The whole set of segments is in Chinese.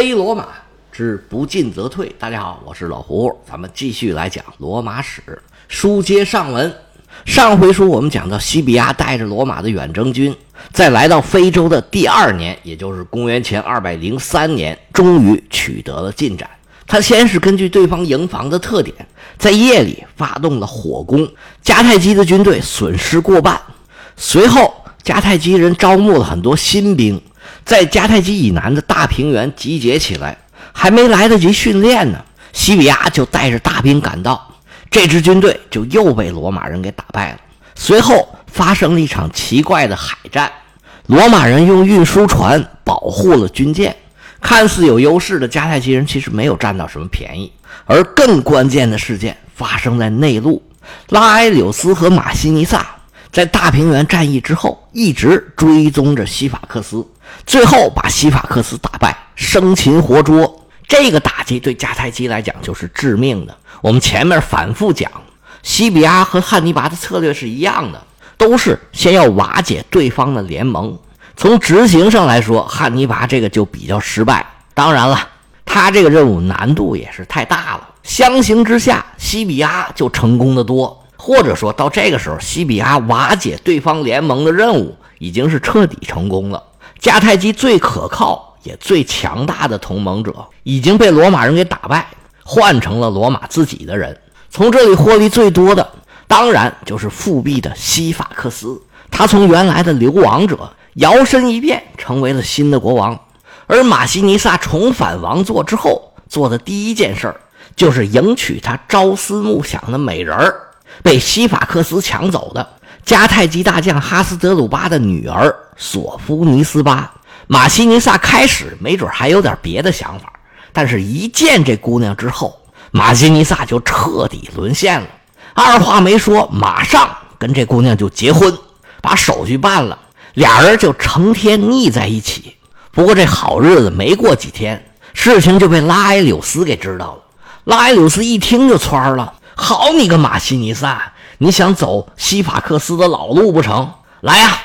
飞罗马之不进则退。大家好，我是老胡，咱们继续来讲罗马史。书接上文，上回书我们讲到西比亚带着罗马的远征军，在来到非洲的第二年，也就是公元前二百零三年，终于取得了进展。他先是根据对方营房的特点，在夜里发动了火攻，迦太基的军队损失过半。随后，迦太基人招募了很多新兵。在迦太基以南的大平原集结起来，还没来得及训练呢，西比亚就带着大兵赶到，这支军队就又被罗马人给打败了。随后发生了一场奇怪的海战，罗马人用运输船保护了军舰，看似有优势的迦太基人其实没有占到什么便宜。而更关键的事件发生在内陆，拉埃柳斯和马西尼萨在大平原战役之后，一直追踪着西法克斯。最后把西法克斯打败，生擒活捉。这个打击对迦太基来讲就是致命的。我们前面反复讲，西比亚和汉尼拔的策略是一样的，都是先要瓦解对方的联盟。从执行上来说，汉尼拔这个就比较失败。当然了，他这个任务难度也是太大了。相形之下，西比亚就成功的多。或者说到这个时候，西比亚瓦解对方联盟的任务已经是彻底成功了。迦太基最可靠也最强大的同盟者已经被罗马人给打败，换成了罗马自己的人。从这里获利最多的，当然就是复辟的西法克斯。他从原来的流亡者摇身一变，成为了新的国王。而马西尼萨重返王座之后，做的第一件事就是迎娶他朝思暮想的美人儿，被西法克斯抢走的。迦太基大将哈斯德鲁巴的女儿索夫尼斯巴，马西尼萨开始没准还有点别的想法，但是一见这姑娘之后，马西尼萨就彻底沦陷了。二话没说，马上跟这姑娘就结婚，把手续办了，俩人就成天腻在一起。不过这好日子没过几天，事情就被拉埃柳斯给知道了。拉埃柳斯一听就蹿了：“好你个马西尼萨！”你想走西法克斯的老路不成？来呀，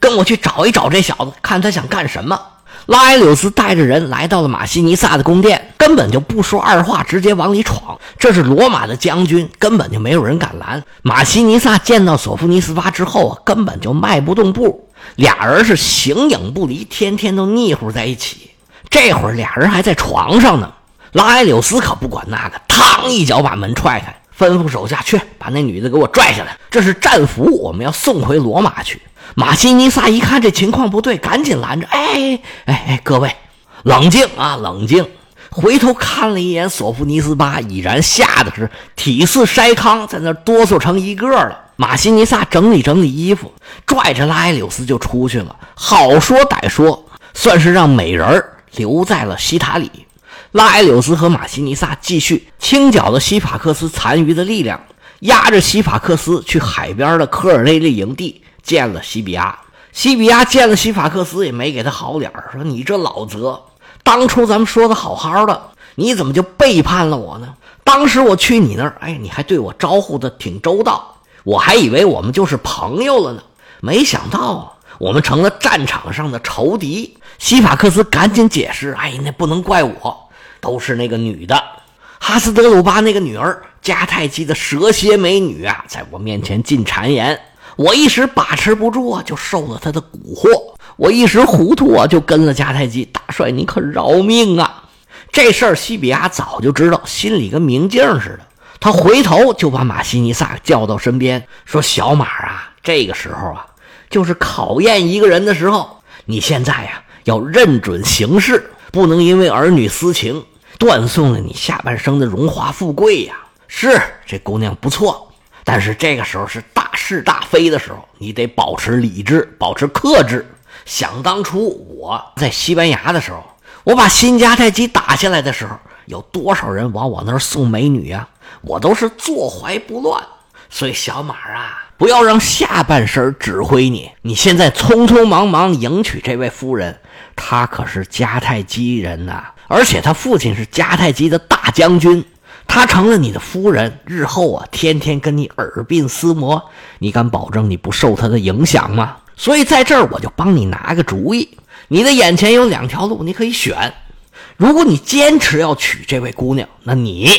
跟我去找一找这小子，看他想干什么。拉埃柳斯带着人来到了马西尼萨的宫殿，根本就不说二话，直接往里闯。这是罗马的将军，根本就没有人敢拦。马西尼萨见到索夫尼斯巴之后啊，根本就迈不动步，俩人是形影不离，天天都腻乎在一起。这会儿俩人还在床上呢，拉埃柳斯可不管那个，嘡一脚把门踹开。吩咐手下去把那女的给我拽下来，这是战俘，我们要送回罗马去。马西尼萨一看这情况不对，赶紧拦着。哎哎哎，各位，冷静啊，冷静！回头看了一眼索夫尼斯巴，已然吓得是体似筛糠，在那哆嗦成一个了。马西尼萨整理整理衣服，拽着拉埃柳斯就出去了。好说歹说，算是让美人留在了西塔里。拉埃柳斯和马西尼萨继续清剿了西法克斯残余的力量，压着西法克斯去海边的科尔内利营地见了西比亚。西比亚见了西法克斯也没给他好脸说：“你这老泽，当初咱们说的好好的，你怎么就背叛了我呢？当时我去你那儿，哎，你还对我招呼的挺周到，我还以为我们就是朋友了呢，没想到我们成了战场上的仇敌。”西法克斯赶紧解释：“哎，那不能怪我。”都是那个女的，哈斯德鲁巴那个女儿，迦太基的蛇蝎美女啊，在我面前进谗言，我一时把持不住啊，就受了她的蛊惑，我一时糊涂啊，就跟了迦太基大帅，你可饶命啊！这事儿西比亚早就知道，心里跟明镜似的。他回头就把马西尼萨叫到身边，说：“小马啊，这个时候啊，就是考验一个人的时候，你现在呀，要认准形势。”不能因为儿女私情断送了你下半生的荣华富贵呀！是这姑娘不错，但是这个时候是大是大非的时候，你得保持理智，保持克制。想当初我在西班牙的时候，我把新迦太基打下来的时候，有多少人往我那儿送美女呀？我都是坐怀不乱。所以小马啊，不要让下半身指挥你。你现在匆匆忙忙迎娶这位夫人。他可是迦太基人呐，而且他父亲是迦太基的大将军，他成了你的夫人，日后啊，天天跟你耳鬓厮磨，你敢保证你不受他的影响吗？所以在这儿我就帮你拿个主意，你的眼前有两条路，你可以选，如果你坚持要娶这位姑娘，那你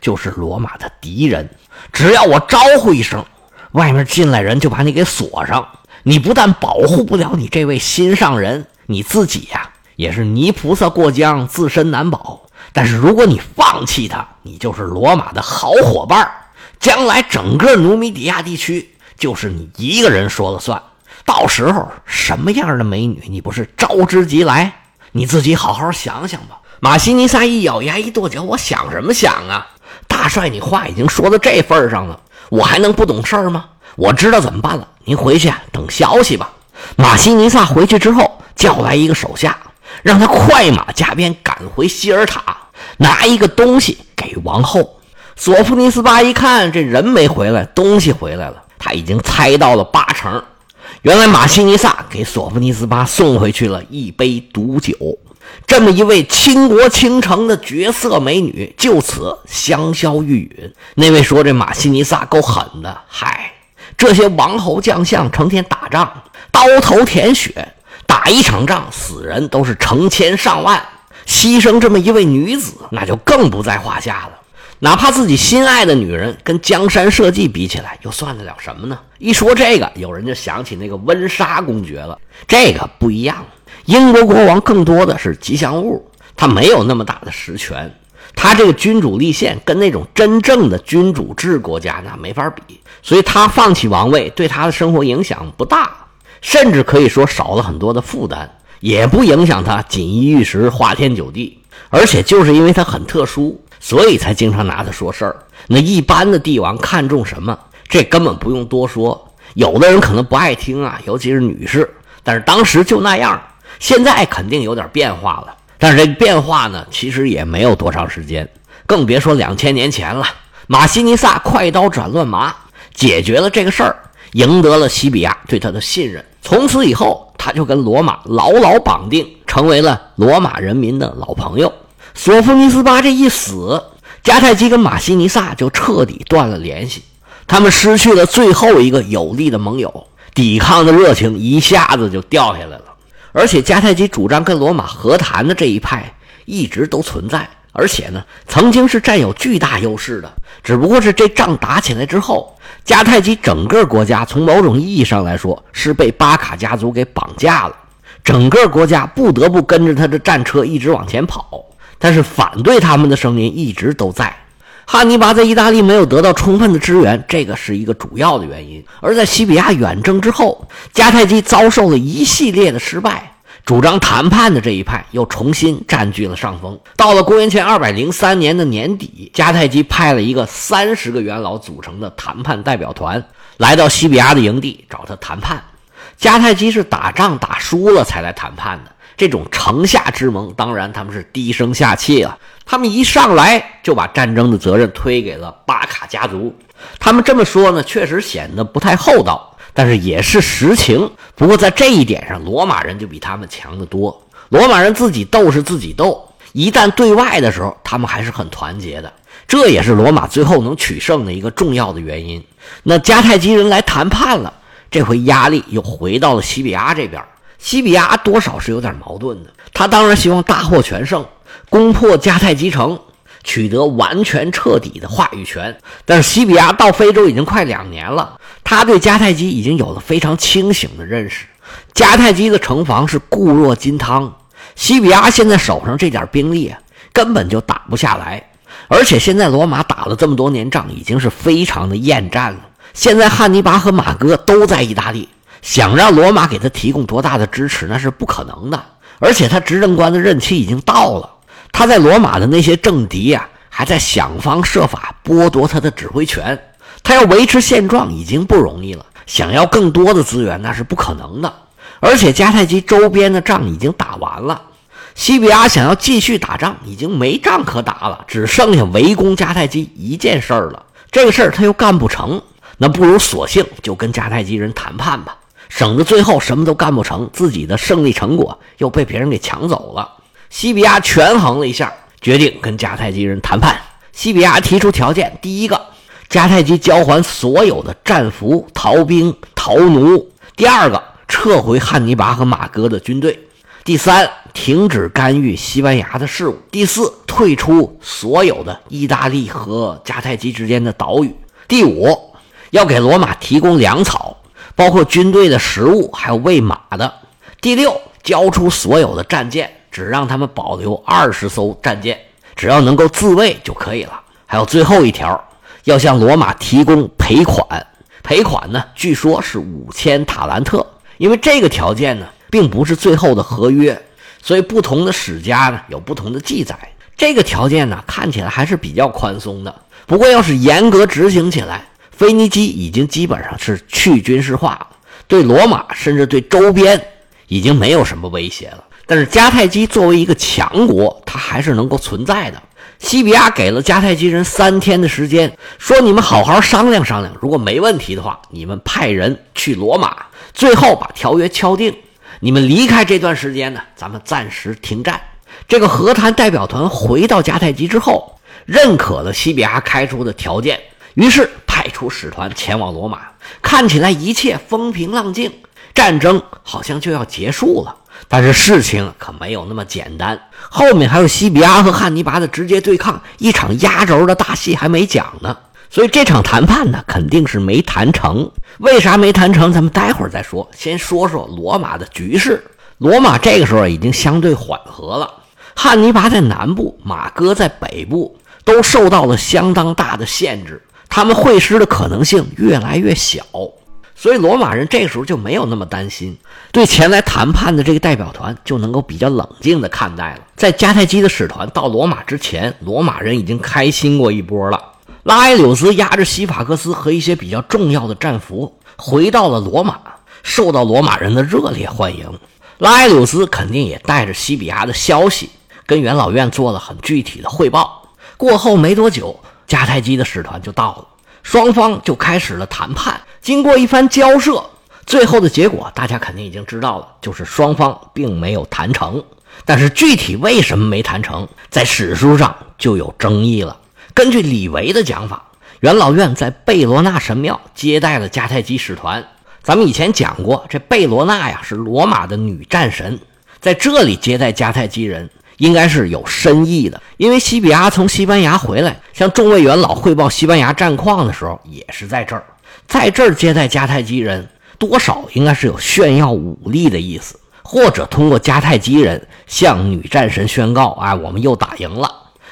就是罗马的敌人。只要我招呼一声，外面进来人就把你给锁上。你不但保护不了你这位心上人，你自己呀也是泥菩萨过江，自身难保。但是如果你放弃他，你就是罗马的好伙伴，将来整个努米底亚地区就是你一个人说了算。到时候什么样的美女你不是招之即来？你自己好好想想吧。马西尼萨一咬牙一跺脚，我想什么想啊？大帅，你话已经说到这份上了，我还能不懂事儿吗？我知道怎么办了，您回去等消息吧。马西尼萨回去之后，叫来一个手下，让他快马加鞭赶回希尔塔，拿一个东西给王后。索福尼斯巴一看这人没回来，东西回来了，他已经猜到了八成。原来马西尼萨给索福尼斯巴送回去了一杯毒酒，这么一位倾国倾城的绝色美女，就此香消玉殒。那位说这马西尼萨够狠的，嗨，这些王侯将相成天打仗，刀头舔血，打一场仗死人都是成千上万，牺牲这么一位女子，那就更不在话下了。哪怕自己心爱的女人跟江山社稷比起来，又算得了什么呢？一说这个，有人就想起那个温莎公爵了。这个不一样，英国国王更多的是吉祥物，他没有那么大的实权。他这个君主立宪，跟那种真正的君主制国家那没法比。所以他放弃王位，对他的生活影响不大，甚至可以说少了很多的负担，也不影响他锦衣玉食、花天酒地。而且就是因为他很特殊。所以才经常拿他说事儿。那一般的帝王看重什么？这根本不用多说。有的人可能不爱听啊，尤其是女士。但是当时就那样，现在肯定有点变化了。但是这变化呢，其实也没有多长时间，更别说两千年前了。马西尼萨快刀斩乱麻，解决了这个事儿，赢得了西比亚对他的信任。从此以后，他就跟罗马牢牢绑定，成为了罗马人民的老朋友。索福尼斯巴这一死，迦太基跟马西尼萨就彻底断了联系，他们失去了最后一个有力的盟友，抵抗的热情一下子就掉下来了。而且迦太基主张跟罗马和谈的这一派一直都存在，而且呢，曾经是占有巨大优势的。只不过是这仗打起来之后，迦太基整个国家从某种意义上来说是被巴卡家族给绑架了，整个国家不得不跟着他的战车一直往前跑。但是反对他们的声音一直都在。汉尼拔在意大利没有得到充分的支援，这个是一个主要的原因。而在西比亚远征之后，迦太基遭受了一系列的失败，主张谈判的这一派又重新占据了上风。到了公元前二百零三年的年底，迦太基派了一个三十个元老组成的谈判代表团来到西比亚的营地找他谈判。迦太基是打仗打输了才来谈判的。这种城下之盟，当然他们是低声下气啊。他们一上来就把战争的责任推给了巴卡家族。他们这么说呢，确实显得不太厚道，但是也是实情。不过在这一点上，罗马人就比他们强得多。罗马人自己斗是自己斗，一旦对外的时候，他们还是很团结的。这也是罗马最后能取胜的一个重要的原因。那迦太基人来谈判了，这回压力又回到了西比亚这边。西比亚多少是有点矛盾的，他当然希望大获全胜，攻破迦太基城，取得完全彻底的话语权。但是西比亚到非洲已经快两年了，他对迦太基已经有了非常清醒的认识。迦太基的城防是固若金汤，西比亚现在手上这点兵力啊，根本就打不下来。而且现在罗马打了这么多年仗，已经是非常的厌战了。现在汉尼拔和马哥都在意大利。想让罗马给他提供多大的支持，那是不可能的。而且他执政官的任期已经到了，他在罗马的那些政敌呀，还在想方设法剥夺他的指挥权。他要维持现状已经不容易了，想要更多的资源那是不可能的。而且迦太基周边的仗已经打完了，西比亚想要继续打仗已经没仗可打了，只剩下围攻迦太基一件事儿了。这个事儿他又干不成，那不如索性就跟迦太基人谈判吧。省得最后什么都干不成，自己的胜利成果又被别人给抢走了。西比亚权衡了一下，决定跟迦太基人谈判。西比亚提出条件：第一个，迦太基交还所有的战俘、逃兵、逃奴；第二个，撤回汉尼拔和马哥的军队；第三，停止干预西班牙的事务；第四，退出所有的意大利和迦太基之间的岛屿；第五，要给罗马提供粮草，包括军队的食物，还有喂马的；第六，交出所有的战舰，只让他们保留二十艘战舰，只要能够自卫就可以了。还有最后一条，要向罗马提供赔款，赔款呢，据说是五千塔兰特，因为这个条件呢。并不是最后的合约，所以不同的史家呢有不同的记载。这个条件呢看起来还是比较宽松的。不过要是严格执行起来，腓尼基已经基本上是去军事化了，对罗马甚至对周边已经没有什么威胁了。但是迦太基作为一个强国，它还是能够存在的。西比亚给了迦太基人三天的时间，说你们好好商量商量，如果没问题的话，你们派人去罗马，最后把条约敲定。你们离开这段时间呢，咱们暂时停战。这个和谈代表团回到迦太基之后，认可了西比亚开出的条件，于是派出使团前往罗马。看起来一切风平浪静，战争好像就要结束了。但是事情可没有那么简单，后面还有西比阿和汉尼拔的直接对抗，一场压轴的大戏还没讲呢。所以这场谈判呢，肯定是没谈成。为啥没谈成？咱们待会儿再说。先说说罗马的局势。罗马这个时候已经相对缓和了。汉尼拔在南部，马哥在北部，都受到了相当大的限制，他们会师的可能性越来越小。所以罗马人这个时候就没有那么担心，对前来谈判的这个代表团就能够比较冷静地看待了。在迦太基的使团到罗马之前，罗马人已经开心过一波了。拉埃柳斯押着西法克斯和一些比较重要的战俘回到了罗马，受到罗马人的热烈欢迎。拉埃柳斯肯定也带着西比亚的消息，跟元老院做了很具体的汇报。过后没多久，迦太基的使团就到了，双方就开始了谈判。经过一番交涉，最后的结果大家肯定已经知道了，就是双方并没有谈成。但是具体为什么没谈成，在史书上就有争议了。根据李维的讲法，元老院在贝罗纳神庙接待了迦太基使团。咱们以前讲过，这贝罗纳呀是罗马的女战神，在这里接待迦太基人，应该是有深意的。因为西比亚从西班牙回来，向众位元老汇报西班牙战况的时候，也是在这儿，在这儿接待迦太基人，多少应该是有炫耀武力的意思，或者通过迦太基人向女战神宣告：啊，我们又打赢了。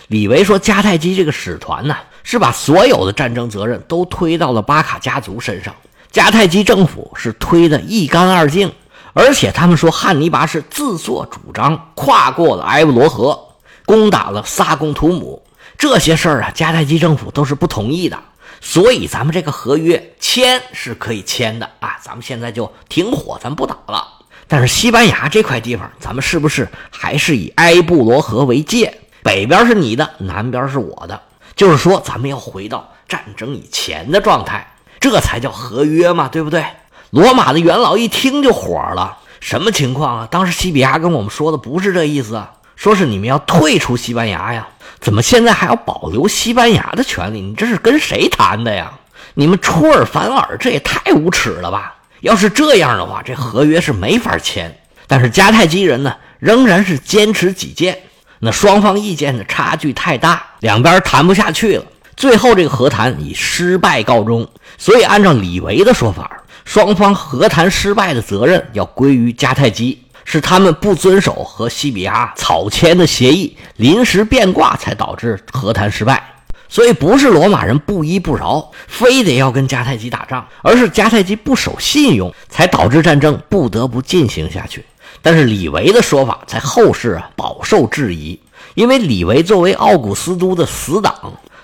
李维说：“迦太基这个使团呢，是把所有的战争责任都推到了巴卡家族身上。迦太基政府是推得一干二净，而且他们说汉尼拔是自作主张跨过了埃布罗河，攻打了萨贡图姆。这些事儿啊，迦太基政府都是不同意的。所以咱们这个合约签是可以签的啊，咱们现在就停火，咱不打了。但是西班牙这块地方，咱们是不是还是以埃布罗河为界？”北边是你的，南边是我的，就是说咱们要回到战争以前的状态，这才叫合约嘛，对不对？罗马的元老一听就火了，什么情况啊？当时西比亚跟我们说的不是这意思啊，说是你们要退出西班牙呀，怎么现在还要保留西班牙的权利？你这是跟谁谈的呀？你们出尔反尔，这也太无耻了吧！要是这样的话，这合约是没法签。但是迦太基人呢，仍然是坚持己见。那双方意见的差距太大，两边谈不下去了，最后这个和谈以失败告终。所以按照李维的说法，双方和谈失败的责任要归于迦太基，是他们不遵守和西比亚草签的协议，临时变卦才导致和谈失败。所以不是罗马人不依不饶，非得要跟迦太基打仗，而是迦太基不守信用，才导致战争不得不进行下去。但是李维的说法在后世啊饱受质疑，因为李维作为奥古斯都的死党，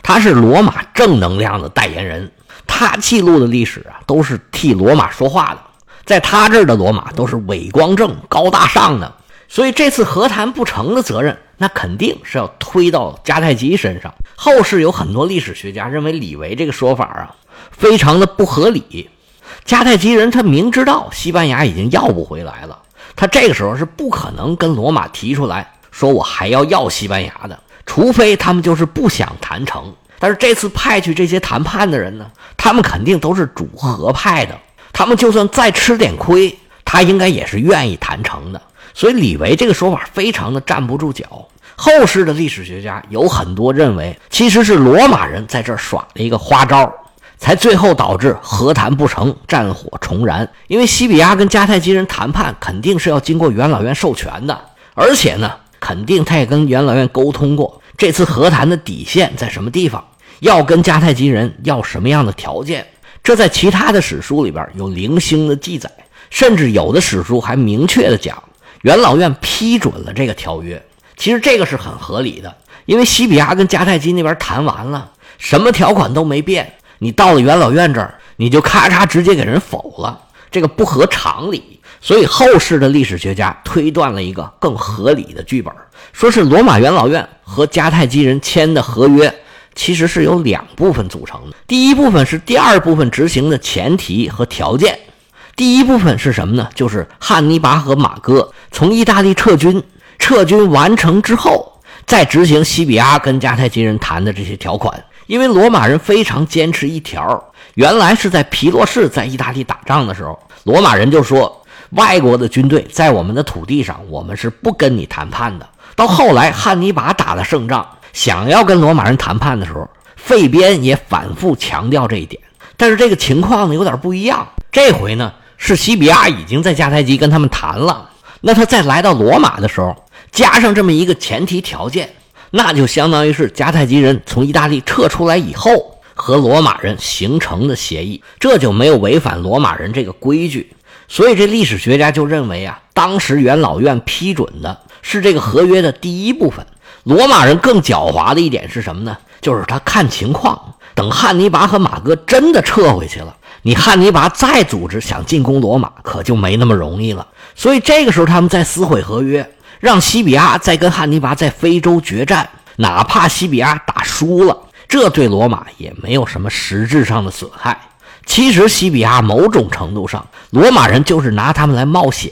他是罗马正能量的代言人，他记录的历史啊都是替罗马说话的，在他这儿的罗马都是伟光正、高大上的，所以这次和谈不成的责任，那肯定是要推到迦太基身上。后世有很多历史学家认为李维这个说法啊非常的不合理，迦太基人他明知道西班牙已经要不回来了。他这个时候是不可能跟罗马提出来说我还要要西班牙的，除非他们就是不想谈成。但是这次派去这些谈判的人呢，他们肯定都是主和派的，他们就算再吃点亏，他应该也是愿意谈成的。所以李维这个说法非常的站不住脚。后世的历史学家有很多认为，其实是罗马人在这儿耍了一个花招，才最后导致和谈不成，战火重燃。因为西比亚跟迦太基人谈判，肯定是要经过元老院授权的，而且呢，肯定他也跟元老院沟通过，这次和谈的底线在什么地方，要跟迦太基人要什么样的条件。这在其他的史书里边有零星的记载，甚至有的史书还明确的讲，元老院批准了这个条约。其实这个是很合理的，因为西比亚跟迦太基那边谈完了，什么条款都没变，你到了元老院这儿，你就咔嚓直接给人否了，这个不合常理。所以后世的历史学家推断了一个更合理的剧本，说是罗马元老院和迦太基人签的合约，其实是由两部分组成的。第一部分是第二部分执行的前提和条件，第一部分是什么呢？就是汉尼拔和马哥从意大利撤军。撤军完成之后，再执行西比阿跟迦太基人谈的这些条款。因为罗马人非常坚持一条，原来是在皮洛士在意大利打仗的时候，罗马人就说外国的军队在我们的土地上，我们是不跟你谈判的。到后来汉尼拔打了胜仗，想要跟罗马人谈判的时候，费边也反复强调这一点。但是这个情况呢有点不一样，这回呢是西比亚已经在迦太基跟他们谈了，那他再来到罗马的时候。加上这么一个前提条件，那就相当于是迦太基人从意大利撤出来以后和罗马人形成的协议，这就没有违反罗马人这个规矩。所以这历史学家就认为啊，当时元老院批准的是这个合约的第一部分。罗马人更狡猾的一点是什么呢？就是他看情况，等汉尼拔和马哥真的撤回去了，你汉尼拔再组织想进攻罗马，可就没那么容易了。所以这个时候他们在撕毁合约。让西比亚再跟汉尼拔在非洲决战，哪怕西比亚打输了，这对罗马也没有什么实质上的损害。其实西比亚某种程度上，罗马人就是拿他们来冒险，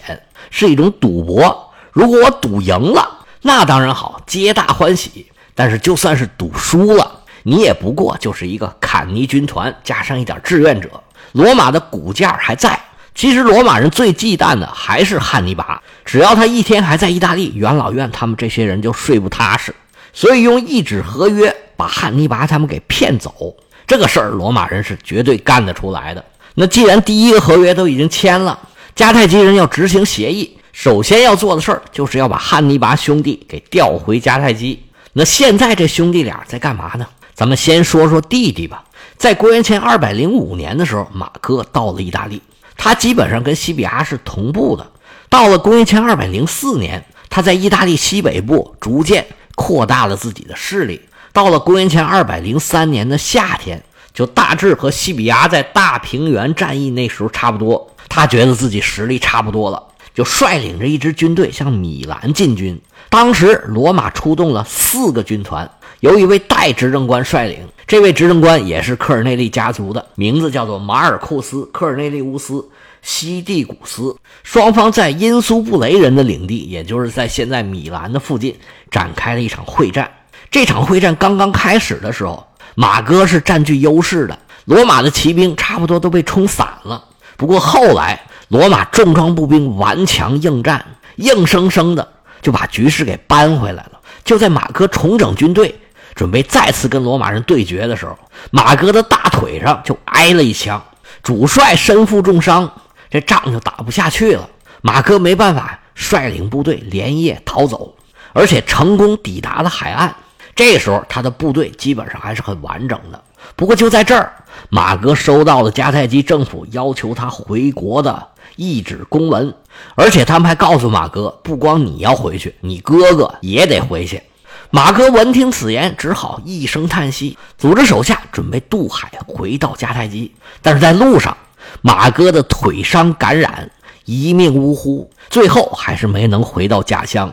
是一种赌博。如果我赌赢了，那当然好，皆大欢喜。但是就算是赌输了，你也不过就是一个坎尼军团加上一点志愿者，罗马的骨架还在。其实罗马人最忌惮的还是汉尼拔，只要他一天还在意大利，元老院他们这些人就睡不踏实。所以用一纸合约把汉尼拔他们给骗走，这个事儿罗马人是绝对干得出来的。那既然第一个合约都已经签了，迦太基人要执行协议，首先要做的事儿就是要把汉尼拔兄弟给调回迦太基。那现在这兄弟俩在干嘛呢？咱们先说说弟弟吧。在公元前二百零五年的时候，马哥到了意大利。他基本上跟西比亚是同步的。到了公元前二百零四年，他在意大利西北部逐渐扩大了自己的势力。到了公元前二百零三年的夏天，就大致和西比亚在大平原战役那时候差不多。他觉得自己实力差不多了，就率领着一支军队向米兰进军。当时罗马出动了四个军团，由一位代执政官率领。这位执政官也是科尔内利家族的，名字叫做马尔库斯·科尔内利乌斯·西蒂古斯。双方在因苏布雷人的领地，也就是在现在米兰的附近，展开了一场会战。这场会战刚刚开始的时候，马哥是占据优势的，罗马的骑兵差不多都被冲散了。不过后来，罗马重装步兵顽强应战，硬生生的就把局势给扳回来了。就在马哥重整军队。准备再次跟罗马人对决的时候，马哥的大腿上就挨了一枪，主帅身负重伤，这仗就打不下去了。马哥没办法，率领部队连夜逃走，而且成功抵达了海岸。这时候他的部队基本上还是很完整的。不过就在这儿，马哥收到了迦太基政府要求他回国的一纸公文，而且他们还告诉马哥，不光你要回去，你哥哥也得回去。马哥闻听此言，只好一声叹息，组织手下准备渡海回到迦太基。但是在路上，马哥的腿伤感染，一命呜呼，最后还是没能回到家乡。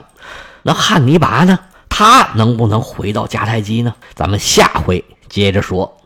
那汉尼拔呢？他能不能回到迦太基呢？咱们下回接着说。